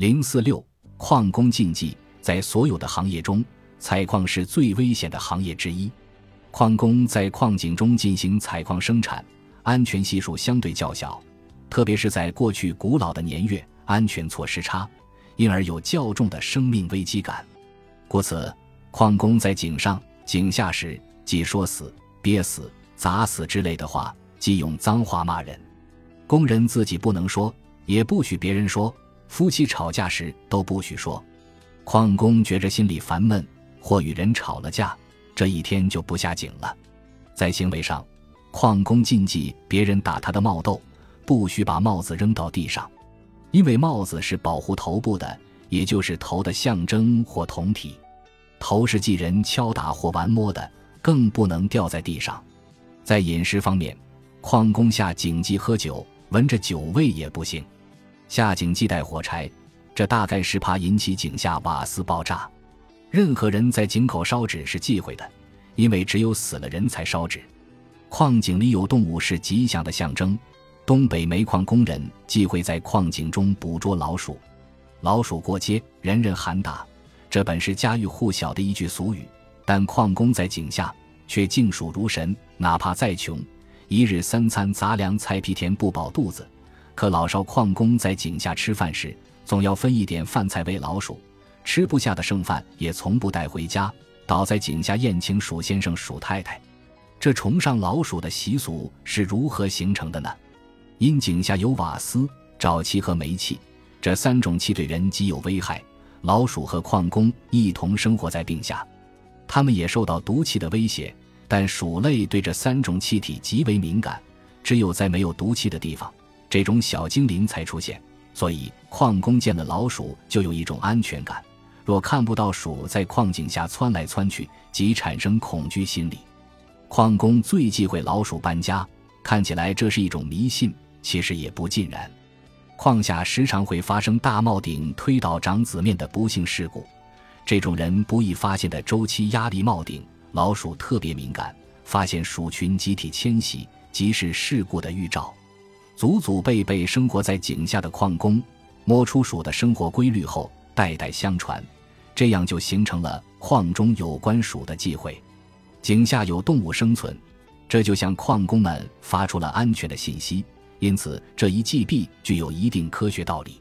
零四六矿工禁忌，在所有的行业中，采矿是最危险的行业之一。矿工在矿井中进行采矿生产，安全系数相对较小，特别是在过去古老的年月，安全措施差，因而有较重的生命危机感。故此，矿工在井上、井下时，即说死、憋死、砸死之类的话，即用脏话骂人。工人自己不能说，也不许别人说。夫妻吵架时都不许说，矿工觉着心里烦闷，或与人吵了架，这一天就不下井了。在行为上，矿工禁忌别人打他的帽豆，不许把帽子扔到地上，因为帽子是保护头部的，也就是头的象征或同体。头是忌人敲打或玩摸的，更不能掉在地上。在饮食方面，矿工下井忌喝酒，闻着酒味也不行。下井忌带火柴，这大概是怕引起井下瓦斯爆炸。任何人在井口烧纸是忌讳的，因为只有死了人才烧纸。矿井里有动物是吉祥的象征。东北煤矿工人忌讳在矿井中捕捉老鼠，老鼠过街人人喊打，这本是家喻户晓的一句俗语。但矿工在井下却敬鼠如神，哪怕再穷，一日三餐杂粮菜皮田不饱肚子。可老少矿工在井下吃饭时，总要分一点饭菜喂老鼠，吃不下的剩饭也从不带回家，倒在井下宴请鼠先生、鼠太太。这崇尚老鼠的习俗是如何形成的呢？因井下有瓦斯、沼气和煤气这三种气对人极有危害，老鼠和矿工一同生活在病下，它们也受到毒气的威胁。但鼠类对这三种气体极为敏感，只有在没有毒气的地方。这种小精灵才出现，所以矿工见了老鼠就有一种安全感。若看不到鼠在矿井下窜来窜去，即产生恐惧心理。矿工最忌讳老鼠搬家，看起来这是一种迷信，其实也不尽然。矿下时常会发生大帽顶推倒长子面的不幸事故，这种人不易发现的周期压力帽顶，老鼠特别敏感，发现鼠群集体迁徙即是事故的预兆。祖祖辈辈生活在井下的矿工，摸出鼠的生活规律后，代代相传，这样就形成了矿中有关鼠的忌讳。井下有动物生存，这就向矿工们发出了安全的信息。因此，这一忌避具有一定科学道理。